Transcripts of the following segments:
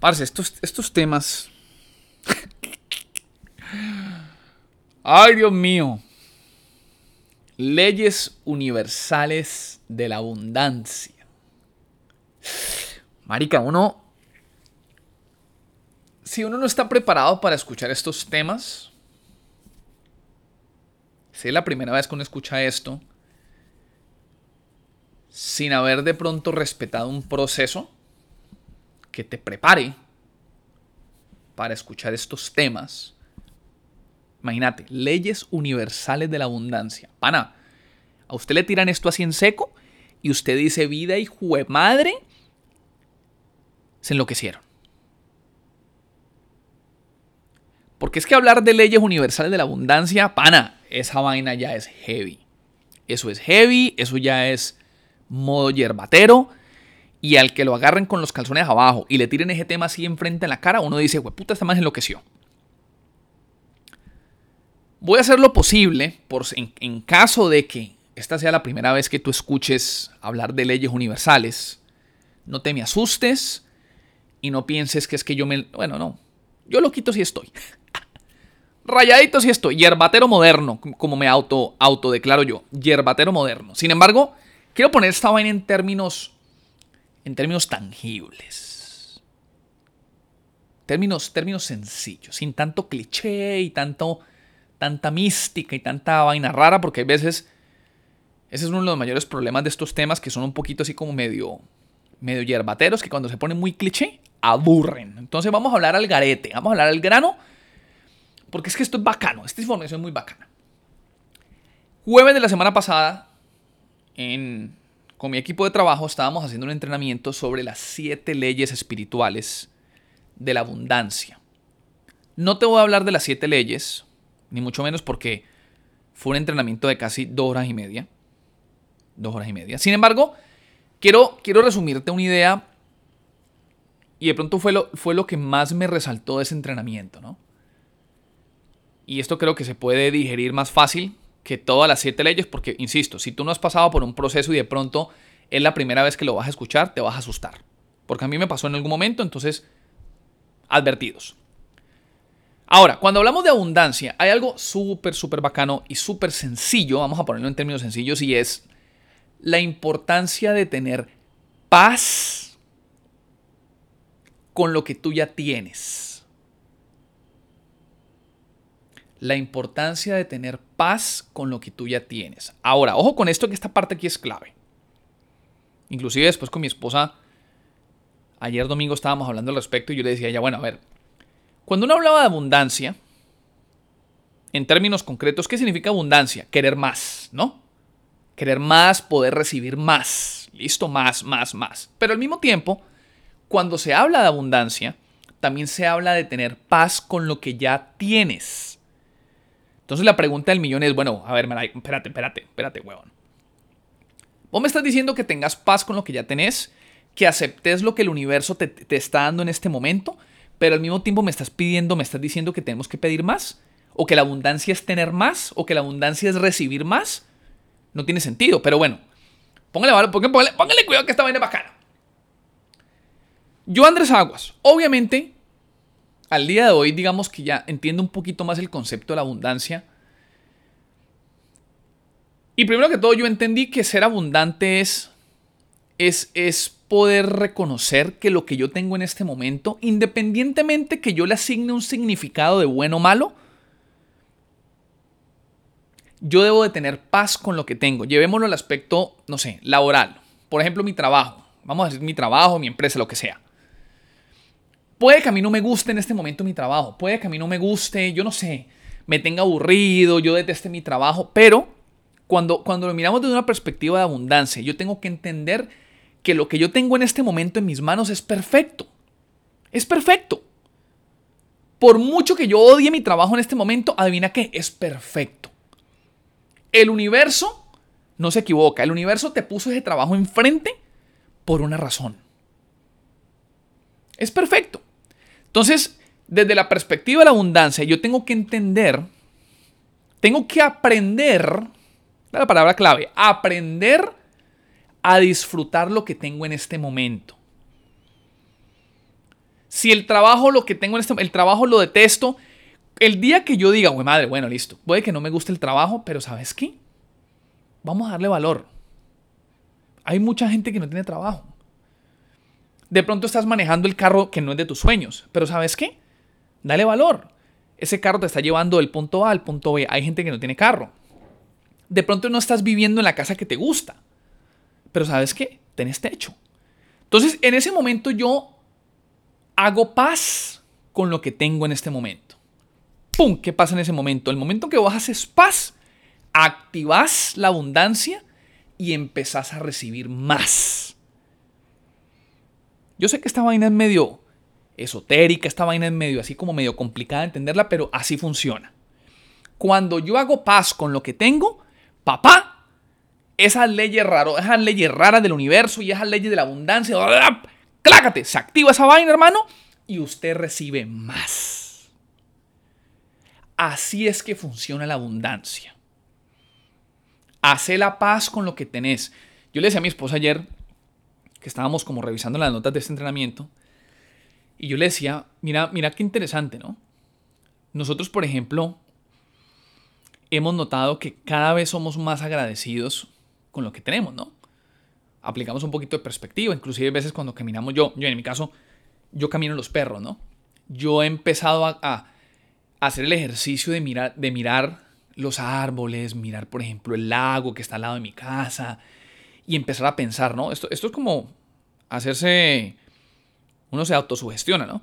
Parce, estos, estos temas. Ay, Dios mío. Leyes universales de la abundancia. Marica, uno. Si uno no está preparado para escuchar estos temas, si es la primera vez que uno escucha esto, sin haber de pronto respetado un proceso que te prepare para escuchar estos temas, imagínate, leyes universales de la abundancia. Pana, a usted le tiran esto así en seco y usted dice vida y madre, se enloquecieron. Porque es que hablar de leyes universales de la abundancia, pana, esa vaina ya es heavy. Eso es heavy, eso ya es modo yerbatero. Y al que lo agarren con los calzones abajo y le tiren ese tema así enfrente en la cara, uno dice, puta, esta más enloqueció. Voy a hacer lo posible, por, en, en caso de que esta sea la primera vez que tú escuches hablar de leyes universales, no te me asustes y no pienses que es que yo me... Bueno, no. Yo lo quito si estoy. Rayadito si estoy. Yerbatero moderno, como me auto, autodeclaro yo. Yerbatero moderno. Sin embargo, quiero poner esta vaina en términos... En términos tangibles. Términos, términos sencillos. Sin tanto cliché y tanto... Tanta mística y tanta vaina rara. Porque a veces... Ese es uno de los mayores problemas de estos temas que son un poquito así como medio medio yerbateros que cuando se ponen muy cliché aburren. Entonces vamos a hablar al garete, vamos a hablar al grano, porque es que esto es bacano, esta información es muy bacana. Jueves de la semana pasada, en, con mi equipo de trabajo estábamos haciendo un entrenamiento sobre las siete leyes espirituales de la abundancia. No te voy a hablar de las siete leyes, ni mucho menos porque fue un entrenamiento de casi dos horas y media. Dos horas y media. Sin embargo, quiero, quiero resumirte una idea y de pronto fue lo, fue lo que más me resaltó de ese entrenamiento, ¿no? Y esto creo que se puede digerir más fácil que todas las siete leyes, porque, insisto, si tú no has pasado por un proceso y de pronto es la primera vez que lo vas a escuchar, te vas a asustar. Porque a mí me pasó en algún momento, entonces, advertidos. Ahora, cuando hablamos de abundancia, hay algo súper, súper bacano y súper sencillo, vamos a ponerlo en términos sencillos, y es la importancia de tener paz con lo que tú ya tienes. La importancia de tener paz con lo que tú ya tienes. Ahora, ojo con esto que esta parte aquí es clave. Inclusive después con mi esposa, ayer domingo estábamos hablando al respecto y yo le decía ya, bueno, a ver, cuando uno hablaba de abundancia, en términos concretos, ¿qué significa abundancia? Querer más, ¿no? Querer más, poder recibir más. Listo, más, más, más. Pero al mismo tiempo, cuando se habla de abundancia, también se habla de tener paz con lo que ya tienes. Entonces la pregunta del millón es, bueno, a ver, espérate, espérate, espérate, huevón. Vos me estás diciendo que tengas paz con lo que ya tenés, que aceptes lo que el universo te, está dando en este momento, pero al mismo tiempo me estás pidiendo, me estás diciendo que tenemos que pedir más, o que la abundancia es tener más, o que la abundancia es recibir más. No tiene sentido, pero bueno. Póngale, póngale, póngale cuidado que esta vaina es bacana. Yo, Andrés Aguas, obviamente, al día de hoy, digamos que ya entiendo un poquito más el concepto de la abundancia. Y primero que todo, yo entendí que ser abundante es, es, es poder reconocer que lo que yo tengo en este momento, independientemente que yo le asigne un significado de bueno o malo, yo debo de tener paz con lo que tengo. Llevémoslo al aspecto, no sé, laboral. Por ejemplo, mi trabajo. Vamos a decir mi trabajo, mi empresa, lo que sea. Puede que a mí no me guste en este momento mi trabajo, puede que a mí no me guste, yo no sé, me tenga aburrido, yo deteste mi trabajo, pero cuando, cuando lo miramos desde una perspectiva de abundancia, yo tengo que entender que lo que yo tengo en este momento en mis manos es perfecto. Es perfecto. Por mucho que yo odie mi trabajo en este momento, adivina qué, es perfecto. El universo no se equivoca, el universo te puso ese trabajo enfrente por una razón. Es perfecto. Entonces, desde la perspectiva de la abundancia, yo tengo que entender, tengo que aprender, la palabra clave, aprender a disfrutar lo que tengo en este momento. Si el trabajo, lo que tengo en este el trabajo lo detesto, el día que yo diga, güey, madre, bueno, listo, puede que no me guste el trabajo, pero ¿sabes qué? Vamos a darle valor. Hay mucha gente que no tiene trabajo. De pronto estás manejando el carro que no es de tus sueños, pero ¿sabes qué? Dale valor. Ese carro te está llevando del punto A al punto B. Hay gente que no tiene carro. De pronto no estás viviendo en la casa que te gusta, pero ¿sabes qué? Tenés techo. Entonces, en ese momento yo hago paz con lo que tengo en este momento. ¡Pum! ¿Qué pasa en ese momento? El momento que vos haces paz, activas la abundancia y empezás a recibir más. Yo sé que esta vaina es medio esotérica, esta vaina es medio así como medio complicada de entenderla, pero así funciona. Cuando yo hago paz con lo que tengo, papá, esas leyes raras, esas leyes raras del universo y esas leyes de la abundancia, clácate, se activa esa vaina, hermano, y usted recibe más. Así es que funciona la abundancia. Hace la paz con lo que tenés. Yo le decía a mi esposa ayer, que estábamos como revisando las notas de este entrenamiento, y yo le decía, mira, mira qué interesante, ¿no? Nosotros, por ejemplo, hemos notado que cada vez somos más agradecidos con lo que tenemos, ¿no? Aplicamos un poquito de perspectiva, inclusive a veces cuando caminamos yo, yo en mi caso, yo camino los perros, ¿no? Yo he empezado a, a hacer el ejercicio de mirar, de mirar los árboles, mirar, por ejemplo, el lago que está al lado de mi casa y empezar a pensar, ¿no? Esto, esto es como hacerse uno se autosugestiona, ¿no?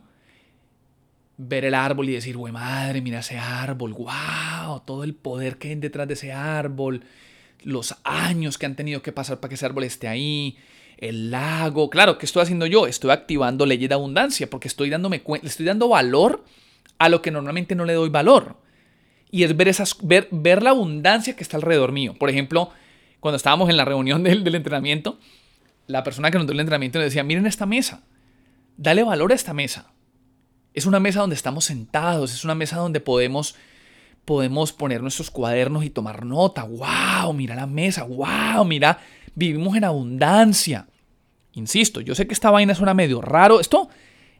Ver el árbol y decir, güey, madre, mira ese árbol, wow, todo el poder que hay detrás de ese árbol, los años que han tenido que pasar para que ese árbol esté ahí, el lago. Claro, ¿qué estoy haciendo yo? Estoy activando leyes de abundancia porque estoy dándome estoy dando valor a lo que normalmente no le doy valor. Y es ver, esas, ver, ver la abundancia que está alrededor mío. Por ejemplo, cuando estábamos en la reunión del, entrenamiento, la persona que nos dio el entrenamiento nos decía, miren esta mesa Dale valor a esta mesa. Es una mesa donde estamos sentados, es una mesa donde podemos, podemos poner nuestros cuadernos y tomar nota. ¡Wow! Mira la mesa, ¡wow! Mira, vivimos en abundancia. Insisto, yo sé que esta vaina suena medio raro. Esto,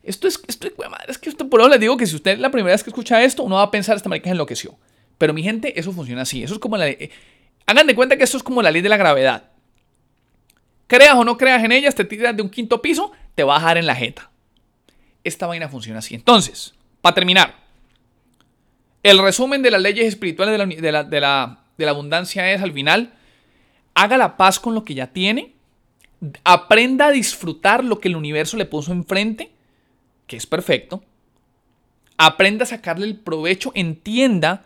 esto es, esto, es que por eso les digo que si usted la primera vez que escucha esto, uno va a pensar, esta marica enloqueció. Pero mi gente, eso funciona así. Eso es como la... Hagan de cuenta que esto es como la ley de la gravedad. Creas o no creas en ellas, te tiras de un quinto piso, te va a dejar en la jeta. Esta vaina funciona así. Entonces, para terminar, el resumen de las leyes espirituales de la, de la abundancia es al final, haga la paz con lo que ya tiene, aprenda a disfrutar lo que el universo le puso enfrente, que es perfecto, aprenda a sacarle el provecho, entienda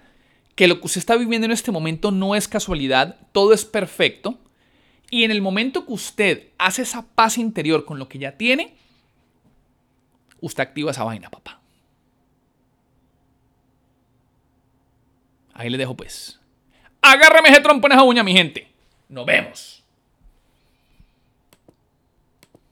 que lo que usted está viviendo en este momento no es casualidad, todo es perfecto, y en el momento que usted hace esa paz interior con lo que ya tiene, usted activa esa vaina, papá. Ahí le dejo pues. Agárrame ese trompo en esa uña, mi gente. Nos vemos.